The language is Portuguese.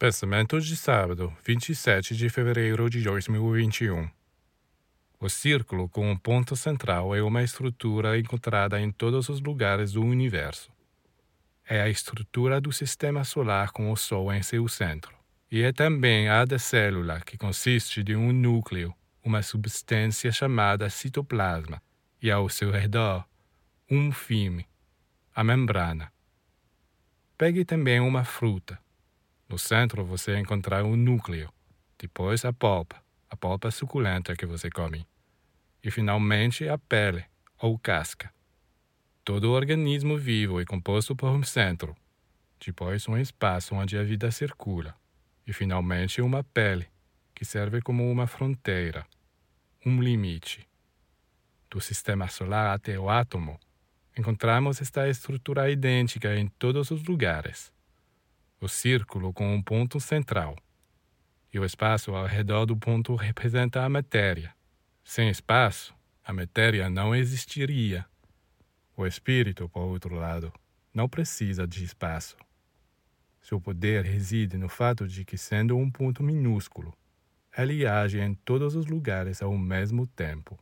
Pensamento de sábado, 27 de fevereiro de 2021. O círculo com um ponto central é uma estrutura encontrada em todos os lugares do universo. É a estrutura do sistema solar com o Sol em seu centro. E é também a da célula, que consiste de um núcleo, uma substância chamada citoplasma, e ao seu redor, um filme, a membrana. Pegue também uma fruta. No centro você encontrará o núcleo, depois a polpa, a polpa suculenta que você come, e finalmente a pele ou casca. Todo organismo vivo é composto por um centro, depois um espaço onde a vida circula, e finalmente uma pele, que serve como uma fronteira, um limite. Do sistema solar até o átomo, encontramos esta estrutura idêntica em todos os lugares o círculo com um ponto central. E o espaço ao redor do ponto representa a matéria. Sem espaço, a matéria não existiria. O espírito, por outro lado, não precisa de espaço. Seu poder reside no fato de que, sendo um ponto minúsculo, ele age em todos os lugares ao mesmo tempo.